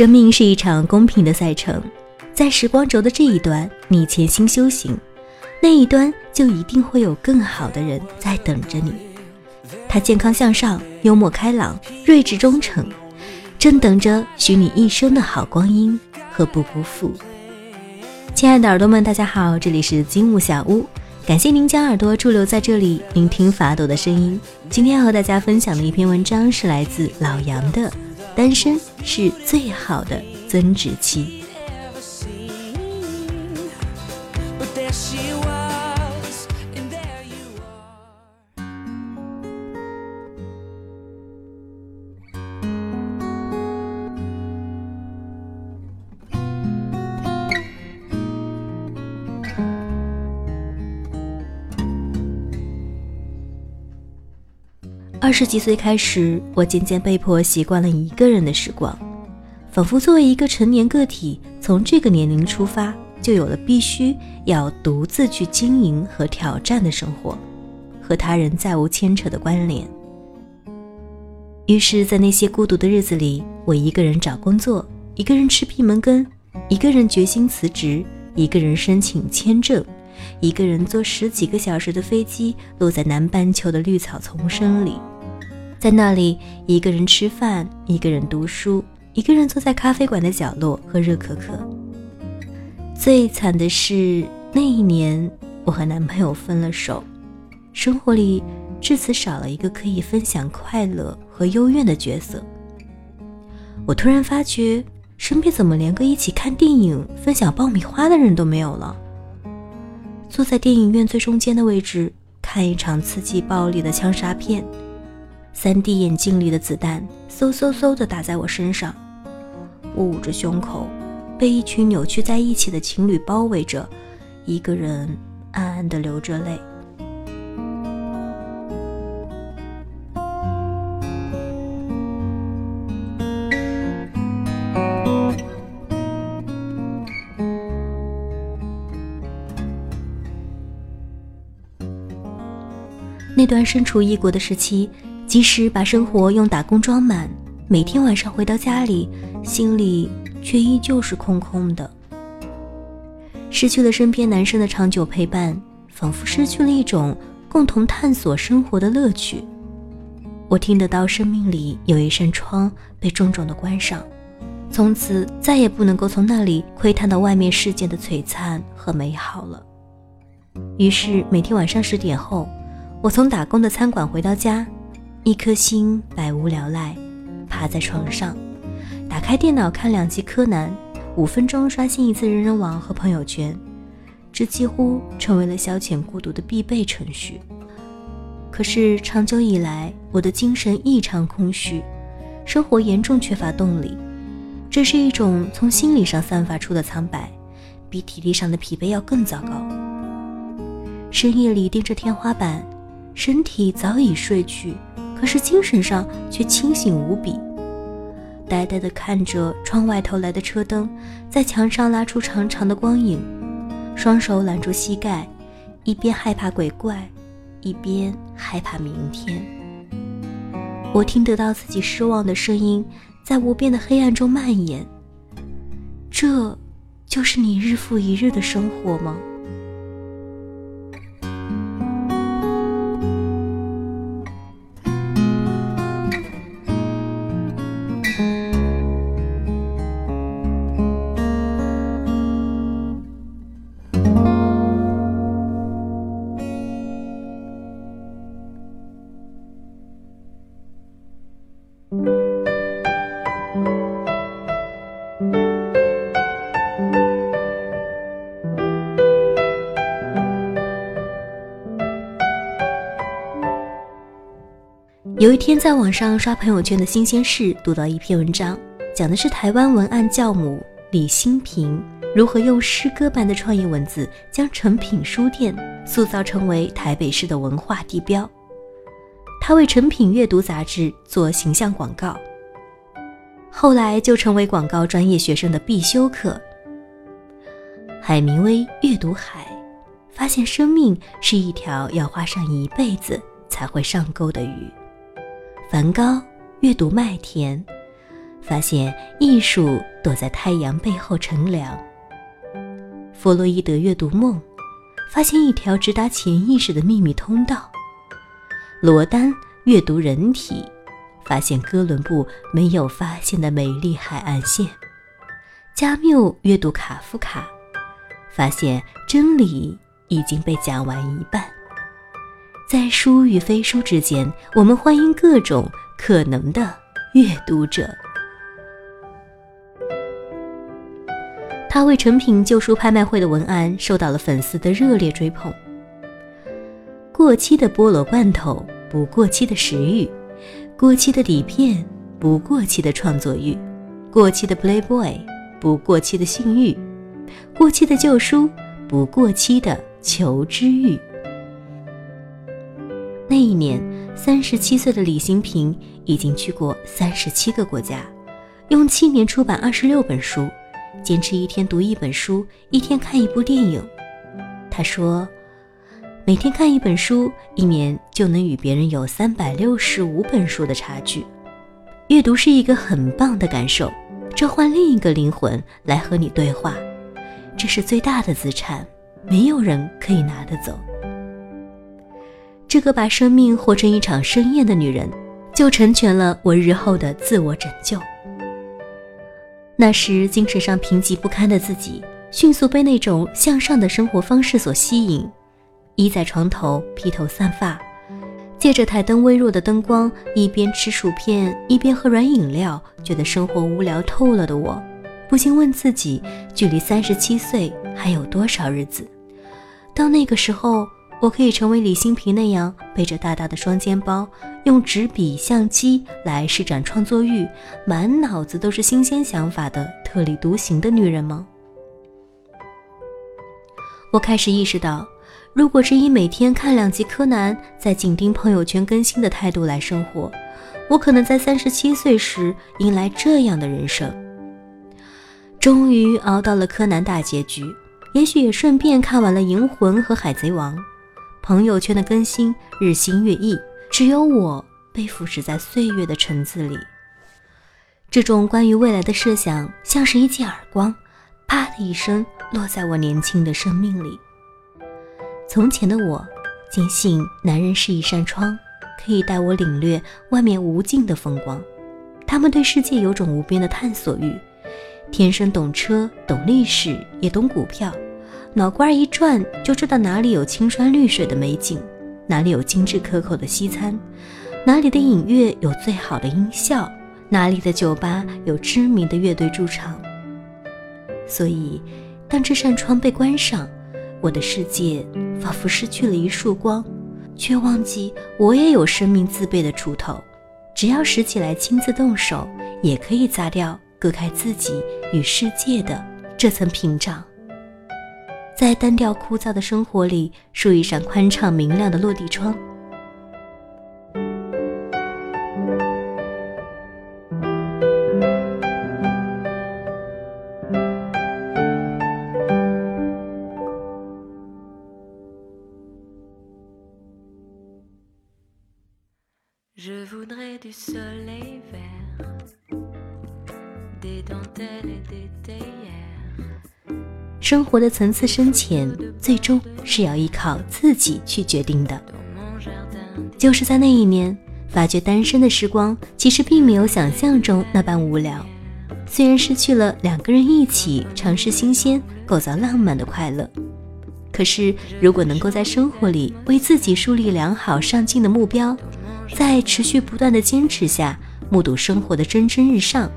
生命是一场公平的赛程，在时光轴的这一端，你潜心修行，那一端就一定会有更好的人在等着你。他健康向上，幽默开朗，睿智忠诚，正等着许你一生的好光阴和不辜负。亲爱的耳朵们，大家好，这里是金木小屋，感谢您将耳朵驻留在这里，聆听法朵的声音。今天要和大家分享的一篇文章是来自老杨的。单身是最好的增值期。十几岁开始，我渐渐被迫习惯了一个人的时光，仿佛作为一个成年个体，从这个年龄出发，就有了必须要独自去经营和挑战的生活，和他人再无牵扯的关联。于是，在那些孤独的日子里，我一个人找工作，一个人吃闭门羹，一个人决心辞职，一个人申请签证，一个人坐十几个小时的飞机，落在南半球的绿草丛生里。在那里，一个人吃饭，一个人读书，一个人坐在咖啡馆的角落喝热可可。最惨的是，那一年我和男朋友分了手，生活里至此少了一个可以分享快乐和幽怨的角色。我突然发觉，身边怎么连个一起看电影、分享爆米花的人都没有了？坐在电影院最中间的位置，看一场刺激暴力的枪杀片。三 D 眼镜里的子弹嗖嗖嗖地打在我身上，我捂着胸口，被一群扭曲在一起的情侣包围着，一个人暗暗地流着泪。那段身处异国的时期。即使把生活用打工装满，每天晚上回到家里，心里却依旧是空空的。失去了身边男生的长久陪伴，仿佛失去了一种共同探索生活的乐趣。我听得到生命里有一扇窗被重重的关上，从此再也不能够从那里窥探到外面世界的璀璨和美好了。于是每天晚上十点后，我从打工的餐馆回到家。一颗心百无聊赖，趴在床上，打开电脑看两集柯南，五分钟刷新一次人人网和朋友圈，这几乎成为了消遣孤独的必备程序。可是长久以来，我的精神异常空虚，生活严重缺乏动力，这是一种从心理上散发出的苍白，比体力上的疲惫要更糟糕。深夜里盯着天花板，身体早已睡去。可是精神上却清醒无比，呆呆地看着窗外投来的车灯，在墙上拉出长长的光影，双手揽住膝盖，一边害怕鬼怪，一边害怕明天。我听得到自己失望的声音在无边的黑暗中蔓延。这，就是你日复一日的生活吗？有一天，在网上刷朋友圈的新鲜事，读到一篇文章，讲的是台湾文案教母李新平如何用诗歌般的创意文字，将诚品书店塑造成为台北市的文化地标。他为诚品阅读杂志做形象广告，后来就成为广告专业学生的必修课。海明威阅读海，发现生命是一条要花上一辈子才会上钩的鱼。梵高阅读麦田，发现艺术躲在太阳背后乘凉。弗洛伊德阅读梦，发现一条直达潜意识的秘密通道。罗丹阅读人体，发现哥伦布没有发现的美丽海岸线。加缪阅读卡夫卡，发现真理已经被讲完一半。在书与非书之间，我们欢迎各种可能的阅读者。他为成品旧书拍卖会的文案受到了粉丝的热烈追捧。过期的菠萝罐头，不过期的食欲；过期的底片，不过期的创作欲；过期的 Playboy，不过期的性欲；过期的旧书，不过期的求知欲。那一年，三十七岁的李新平已经去过三十七个国家，用七年出版二十六本书，坚持一天读一本书，一天看一部电影。他说：“每天看一本书，一年就能与别人有三百六十五本书的差距。阅读是一个很棒的感受，召唤另一个灵魂来和你对话，这是最大的资产，没有人可以拿得走。”这个把生命活成一场盛宴的女人，就成全了我日后的自我拯救。那时精神上贫瘠不堪的自己，迅速被那种向上的生活方式所吸引，依在床头披头散发，借着台灯微弱的灯光，一边吃薯片一边喝软饮料，觉得生活无聊透了的我，不禁问自己：距离三十七岁还有多少日子？到那个时候。我可以成为李新平那样背着大大的双肩包，用纸笔、相机来施展创作欲，满脑子都是新鲜想法的特立独行的女人吗？我开始意识到，如果只以每天看两集柯南，在紧盯朋友圈更新的态度来生活，我可能在三十七岁时迎来这样的人生。终于熬到了柯南大结局，也许也顺便看完了《银魂》和《海贼王》。朋友圈的更新日新月异，只有我被腐蚀在岁月的尘子里。这种关于未来的设想，像是一记耳光，啪的一声落在我年轻的生命里。从前的我，坚信男人是一扇窗，可以带我领略外面无尽的风光。他们对世界有种无边的探索欲，天生懂车、懂历史，也懂股票。脑瓜一转，就知道哪里有青山绿水的美景，哪里有精致可口的西餐，哪里的影院有最好的音效，哪里的酒吧有知名的乐队驻场。所以，当这扇窗被关上，我的世界仿佛失去了一束光，却忘记我也有生命自备的锄头，只要拾起来亲自动手，也可以砸掉隔开自己与世界的这层屏障。在单调枯燥的生活里，竖一扇宽敞明亮的落地窗。生活的层次深浅，最终是要依靠自己去决定的。就是在那一年，发觉单身的时光其实并没有想象中那般无聊。虽然失去了两个人一起尝试新鲜、构造浪漫的快乐，可是如果能够在生活里为自己树立良好上进的目标，在持续不断的坚持下，目睹生活的蒸蒸日上，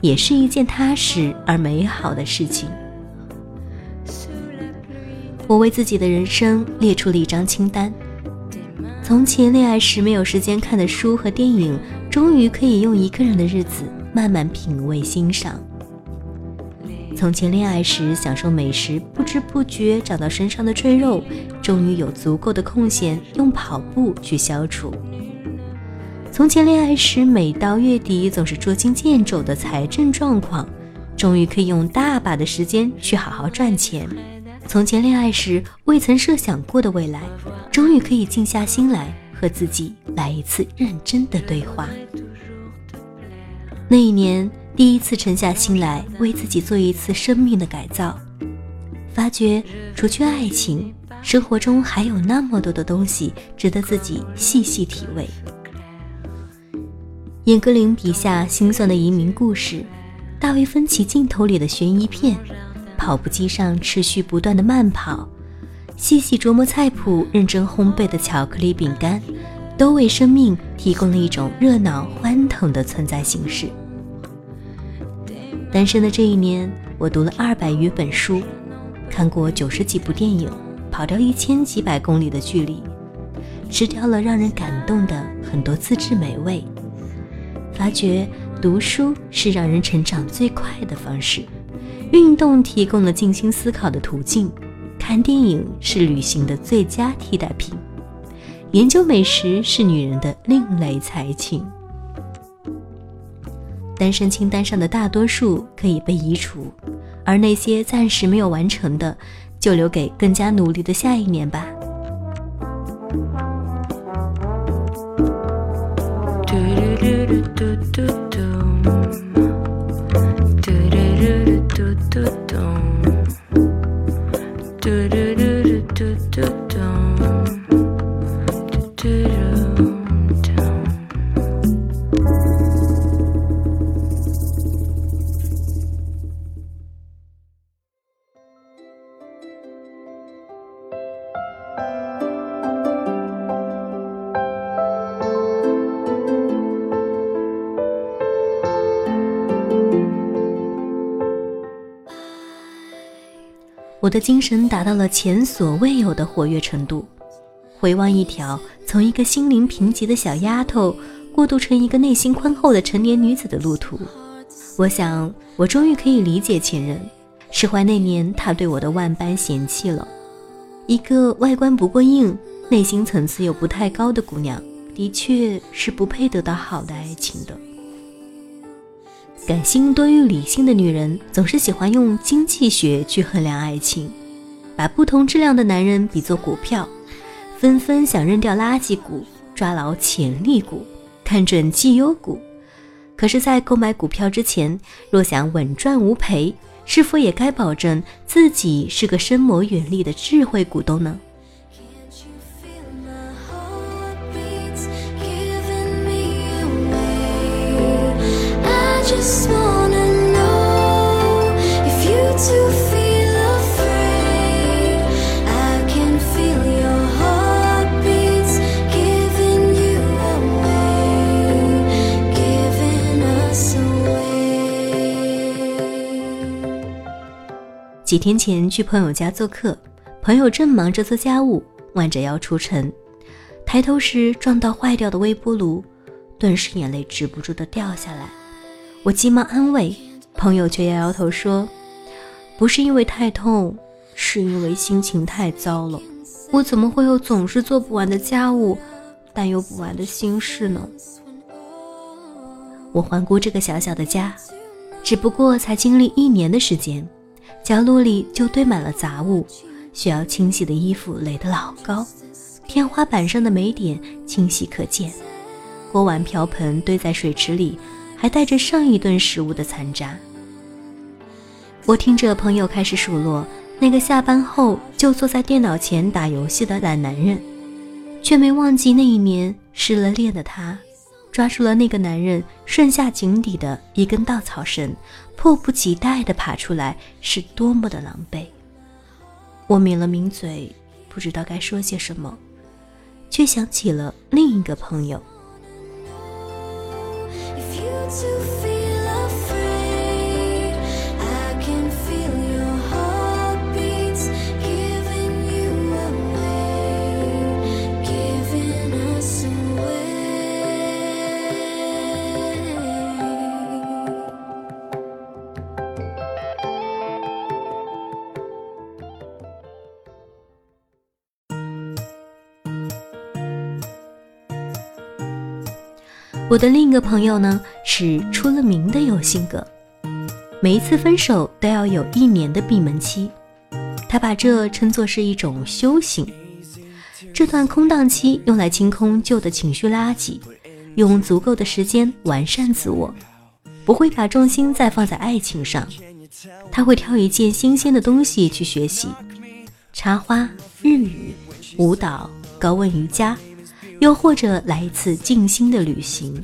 也是一件踏实而美好的事情。我为自己的人生列出了一张清单。从前恋爱时没有时间看的书和电影，终于可以用一个人的日子慢慢品味欣赏。从前恋爱时享受美食，不知不觉长到身上的赘肉，终于有足够的空闲用跑步去消除。从前恋爱时每到月底总是捉襟见肘的财政状况，终于可以用大把的时间去好好赚钱。从前恋爱时未曾设想过的未来，终于可以静下心来和自己来一次认真的对话。那一年，第一次沉下心来为自己做一次生命的改造，发觉除去爱情，生活中还有那么多的东西值得自己细细体味。严歌苓笔下心酸的移民故事，大卫芬奇镜头里的悬疑片，跑步机上持续不断的慢跑，细细琢磨菜谱、认真烘焙的巧克力饼干。都为生命提供了一种热闹欢腾的存在形式。单身的这一年，我读了二百余本书，看过九十几部电影，跑掉一千几百公里的距离，吃掉了让人感动的很多自制美味，发觉读书是让人成长最快的方式，运动提供了静心思考的途径，看电影是旅行的最佳替代品。研究美食是女人的另类才情。单身清单上的大多数可以被移除，而那些暂时没有完成的，就留给更加努力的下一年吧。do do do do do. 我的精神达到了前所未有的活跃程度。回望一条从一个心灵贫瘠的小丫头过渡成一个内心宽厚的成年女子的路途，我想我终于可以理解前任，释怀那年他对我的万般嫌弃了。一个外观不过硬、内心层次又不太高的姑娘，的确是不配得到好的爱情的。感性多于理性的女人总是喜欢用经济学去衡量爱情，把不同质量的男人比作股票，纷纷想扔掉垃圾股，抓牢潜力股，看准绩优股。可是，在购买股票之前，若想稳赚无赔，是否也该保证自己是个深谋远虑的智慧股东呢？几天前去朋友家做客，朋友正忙着做家务，弯着腰出城，抬头时撞到坏掉的微波炉，顿时眼泪止不住的掉下来。我急忙安慰，朋友却摇摇头说：“不是因为太痛，是因为心情太糟了。我怎么会有总是做不完的家务，担忧不完的心事呢？”我环顾这个小小的家，只不过才经历一年的时间。角落里就堆满了杂物，需要清洗的衣服垒得老高，天花板上的霉点清晰可见，锅碗瓢盆堆在水池里，还带着上一顿食物的残渣。我听着朋友开始数落那个下班后就坐在电脑前打游戏的懒男人，却没忘记那一年失了恋的他。抓住了那个男人顺下井底的一根稻草绳，迫不及待地爬出来，是多么的狼狈。我抿了抿嘴，不知道该说些什么，却想起了另一个朋友。我的另一个朋友呢，是出了名的有性格，每一次分手都要有一年的闭门期，他把这称作是一种修行。这段空档期用来清空旧的情绪垃圾，用足够的时间完善自我，不会把重心再放在爱情上，他会挑一件新鲜的东西去学习，插花、日语、舞蹈、高温瑜伽，又或者来一次静心的旅行。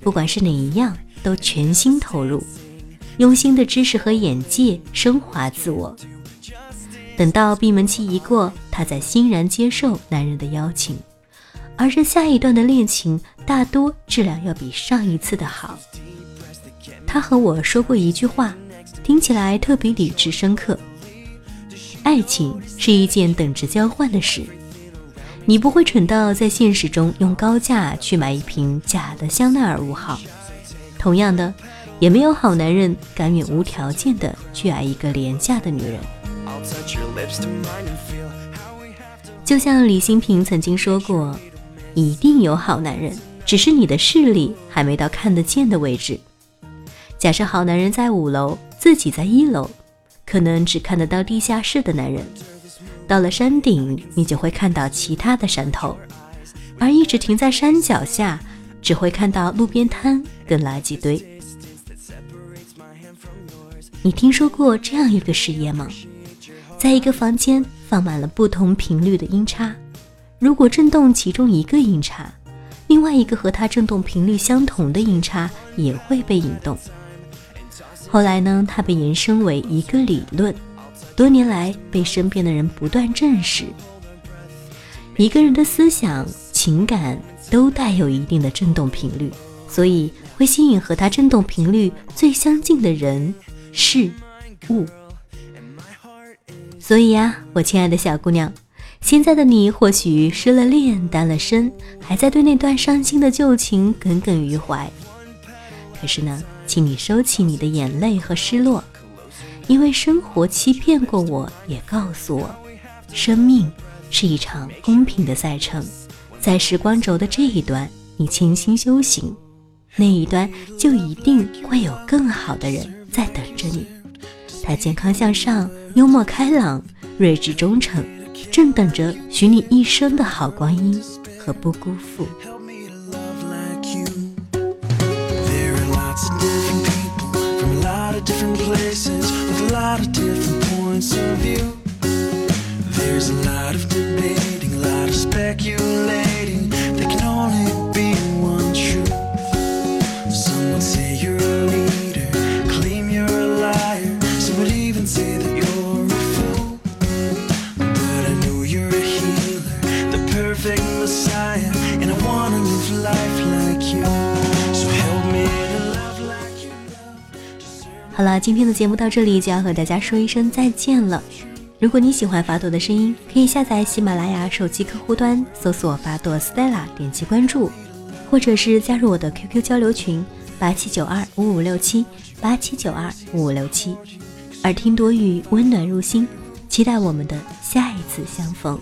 不管是哪一样，都全心投入，用心的知识和眼界升华自我。等到闭门期一过，她再欣然接受男人的邀请，而这下一段的恋情大多质量要比上一次的好。他和我说过一句话，听起来特别理智深刻：爱情是一件等值交换的事，你不会蠢到在现实中用高价去买一瓶假的香奈儿五号。同样的，也没有好男人甘愿无条件的去爱一个廉价的女人。就像李新平曾经说过：“一定有好男人，只是你的视力还没到看得见的位置。”假设好男人在五楼，自己在一楼，可能只看得到地下室的男人；到了山顶，你就会看到其他的山头；而一直停在山脚下，只会看到路边摊跟垃圾堆。你听说过这样一个实验吗？在一个房间放满了不同频率的音叉，如果震动其中一个音叉，另外一个和它振动频率相同的音叉也会被引动。后来呢，它被延伸为一个理论，多年来被身边的人不断证实：一个人的思想、情感都带有一定的振动频率，所以会吸引和他振动频率最相近的人、事、物。所以呀，我亲爱的小姑娘，现在的你或许失了恋、单了身，还在对那段伤心的旧情耿耿于怀。可是呢，请你收起你的眼泪和失落，因为生活欺骗过我，也告诉我，生命是一场公平的赛程，在时光轴的这一端，你潜心修行，那一端就一定会有更好的人在等着你。他健康向上，幽默开朗，睿智忠诚，正等着许你一生的好光阴和不辜负。different places lot of different points of view. There's a lot of debating, a lot of speculating. 今天的节目到这里就要和大家说一声再见了。如果你喜欢法朵的声音，可以下载喜马拉雅手机客户端，搜索法朵 Stella，点击关注，或者是加入我的 QQ 交流群八七九二五五六七八七九二五五六七。耳听多语，温暖入心，期待我们的下一次相逢。